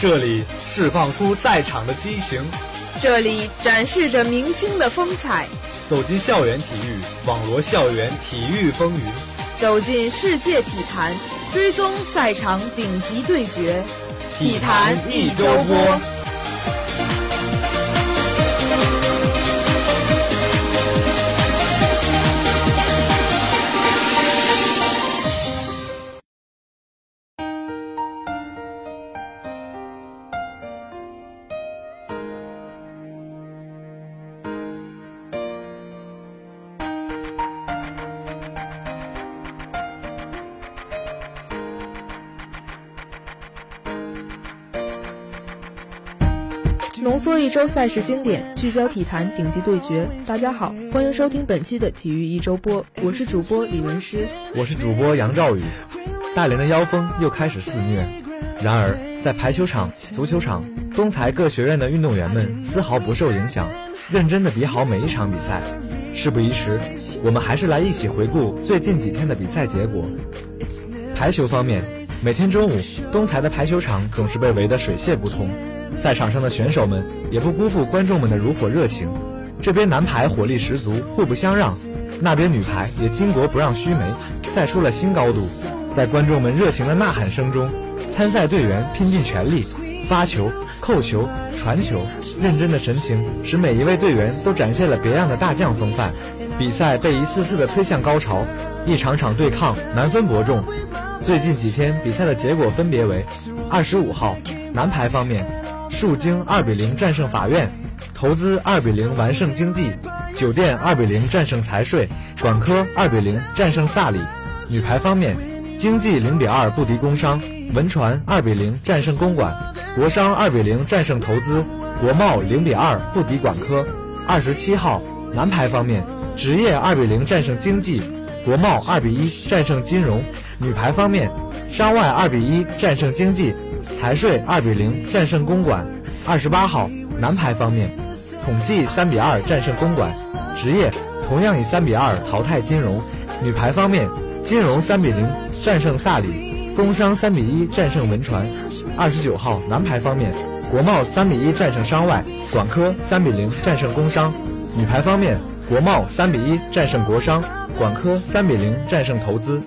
这里释放出赛场的激情，这里展示着明星的风采。走进校园体育，网罗校园体育风云；走进世界体坛，追踪赛场顶级对决。体坛一周播。浓缩一周赛事经典，聚焦体坛顶级对决。大家好，欢迎收听本期的体育一周播，我是主播李文诗，我是主播杨兆宇。大连的妖风又开始肆虐，然而在排球场、足球场、东财各学院的运动员们丝毫不受影响，认真的比好每一场比赛。事不宜迟，我们还是来一起回顾最近几天的比赛结果。排球方面，每天中午，东财的排球场总是被围得水泄不通。赛场上的选手们也不辜负观众们的如火热情，这边男排火力十足，互不相让；那边女排也巾帼不让须眉，赛出了新高度。在观众们热情的呐喊声中，参赛队员拼尽全力发球、扣球、传球，认真的神情使每一位队员都展现了别样的大将风范。比赛被一次次的推向高潮，一场场对抗难分伯仲。最近几天比赛的结果分别为：二十五号男排方面。树经二比零战胜法院，投资二比零完胜经济，酒店二比零战胜财税，管科二比零战胜萨里。女排方面，经济零比二不敌工商，文传二比零战胜公馆，国商二比零战胜投资，国贸零比二不敌管科。二十七号男排方面，职业二比零战胜经济，国贸二比一战胜金融。女排方面，商外二比一战胜经济。财税二比零战胜公馆，二十八号男排方面，统计三比二战胜公馆，职业同样以三比二淘汰金融。女排方面，金融三比零战胜萨里，工商三比一战胜文传。二十九号男排方面，国贸三比一战胜商外，管科三比零战胜工商。女排方面，国贸三比一战胜国商，管科三比零战胜投资。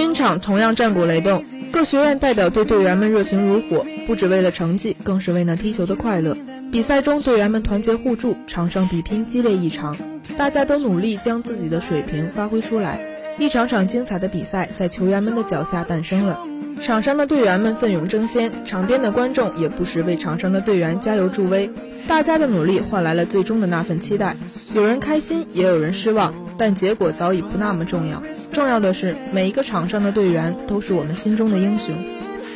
绿茵场同样战鼓雷动，各学院代表队队员们热情如火，不只为了成绩，更是为那踢球的快乐。比赛中，队员们团结互助，场上比拼激烈异常，大家都努力将自己的水平发挥出来。一场场精彩的比赛在球员们的脚下诞生了。场上的队员们奋勇争先，场边的观众也不时为场上的队员加油助威。大家的努力换来了最终的那份期待，有人开心，也有人失望，但结果早已不那么重要。重要的是，每一个场上的队员都是我们心中的英雄。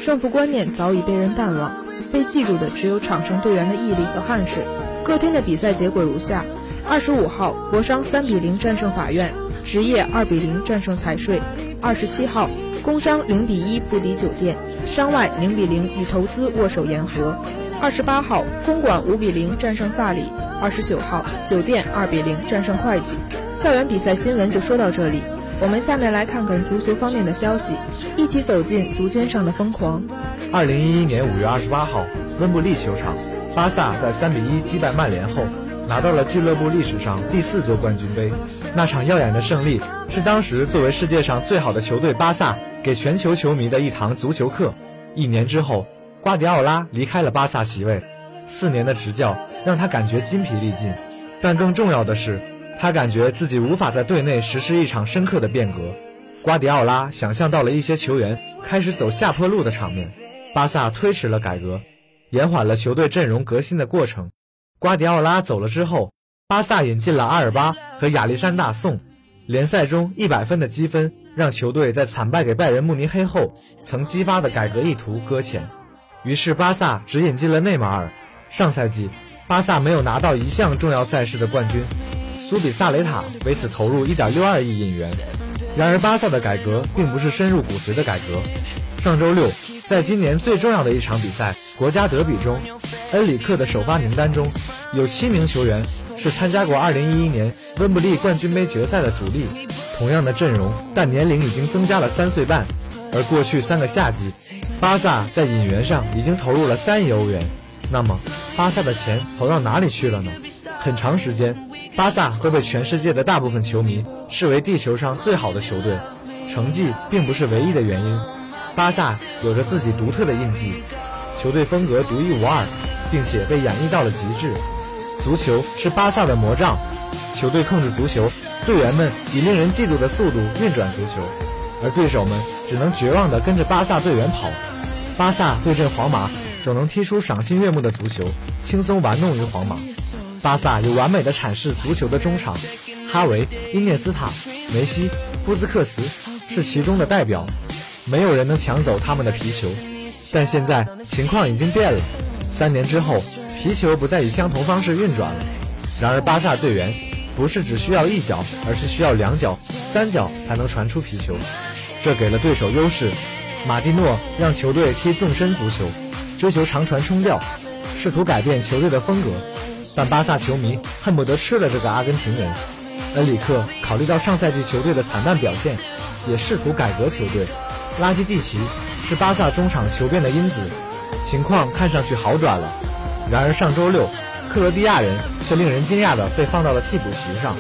胜负观念早已被人淡忘，被记住的只有场上队员的毅力和汗水。各天的比赛结果如下：二十五号，国商三比零战胜法院，职业二比零战胜财税；二十七号，工商零比一不敌酒店，商外零比零与投资握手言和。二十八号，公馆五比零战胜萨里；二十九号，酒店二比零战胜会计。校园比赛新闻就说到这里，我们下面来看看足球方面的消息，一起走进足尖上的疯狂。二零一一年五月二十八号，温布利球场，巴萨在三比一击败曼联后，拿到了俱乐部历史上第四座冠军杯。那场耀眼的胜利，是当时作为世界上最好的球队巴萨给全球球迷的一堂足球课。一年之后。瓜迪奥拉离开了巴萨席位，四年的执教让他感觉筋疲力尽，但更重要的是，他感觉自己无法在队内实施一场深刻的变革。瓜迪奥拉想象到了一些球员开始走下坡路的场面，巴萨推迟了改革，延缓了球队阵容革新的过程。瓜迪奥拉走了之后，巴萨引进了阿尔巴和亚历山大宋，联赛中一百分的积分让球队在惨败给拜仁慕尼黑后曾激发的改革意图搁浅。于是巴萨只引进了内马尔。上赛季，巴萨没有拿到一项重要赛事的冠军，苏比萨雷塔为此投入1.62亿引援。然而，巴萨的改革并不是深入骨髓的改革。上周六，在今年最重要的一场比赛——国家德比中，恩里克的首发名单中有七名球员是参加过2011年温布利冠军杯决赛的主力。同样的阵容，但年龄已经增加了三岁半。而过去三个夏季，巴萨在引援上已经投入了三亿欧元。那么，巴萨的钱投到哪里去了呢？很长时间，巴萨都被全世界的大部分球迷视为地球上最好的球队。成绩并不是唯一的原因，巴萨有着自己独特的印记，球队风格独一无二，并且被演绎到了极致。足球是巴萨的魔杖，球队控制足球，队员们以令人嫉妒的速度运转足球，而对手们只能绝望地跟着巴萨队员跑。巴萨对阵皇马，总能踢出赏心悦目的足球，轻松玩弄于皇马。巴萨有完美的阐释足球的中场，哈维、伊涅斯塔、梅西、布斯克茨是其中的代表，没有人能抢走他们的皮球。但现在情况已经变了，三年之后，皮球不再以相同方式运转了。然而巴萨队员不是只需要一脚，而是需要两脚、三脚才能传出皮球，这给了对手优势。马蒂诺让球队踢纵深足球，追求长传冲吊，试图改变球队的风格。但巴萨球迷恨不得吃了这个阿根廷人。恩里克考虑到上赛季球队的惨淡表现，也试图改革球队。拉基蒂奇是巴萨中场求变的因子，情况看上去好转了。然而上周六，克罗地亚人却令人惊讶地被放到了替补席上。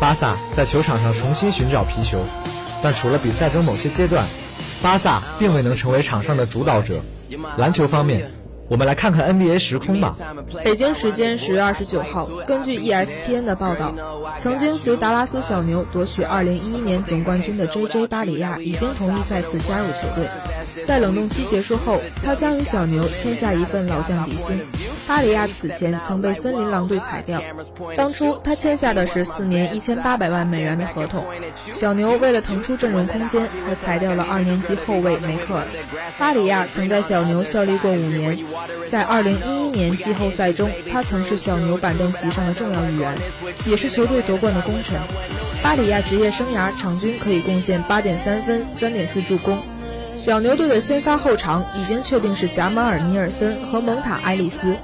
巴萨在球场上重新寻找皮球，但除了比赛中某些阶段，巴萨并未能成为场上的主导者。篮球方面。我们来看看 NBA 时空吧。北京时间十月二十九号，根据 ESPN 的报道，曾经随达拉斯小牛夺取二零一一年总冠军的 JJ 巴里亚已经同意再次加入球队。在冷冻期结束后，他将与小牛签下一份老将底薪。巴里亚此前曾被森林狼队裁掉，当初他签下的是四年一千八百万美元的合同。小牛为了腾出阵容空间，还裁掉了二年级后卫梅克尔。巴里亚曾在小牛效力过五年，在二零一一年季后赛中，他曾是小牛板凳席上的重要一员，也是球队夺冠的功臣。巴里亚职业生涯场均可以贡献八点三分、三点四助攻。小牛队的先发后场已经确定是贾马尔·尼尔森和蒙塔·埃利斯，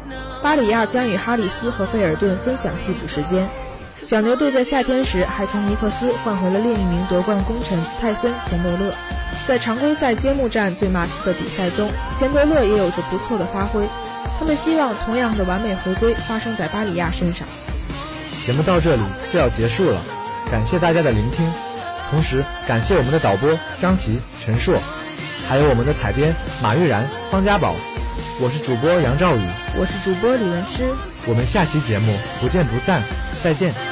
巴里亚将与哈里斯和费尔顿分享替补时间。小牛队在夏天时还从尼克斯换回了另一名夺冠功臣泰森·钱德勒。在常规赛揭幕战对马刺的比赛中，钱德勒也有着不错的发挥。他们希望同样的完美回归发生在巴里亚身上。节目到这里就要结束了，感谢大家的聆听，同时感谢我们的导播张琪、陈硕。还有我们的采编马玉然、方家宝，我是主播杨兆宇，我是主播李文诗，我们下期节目不见不散，再见。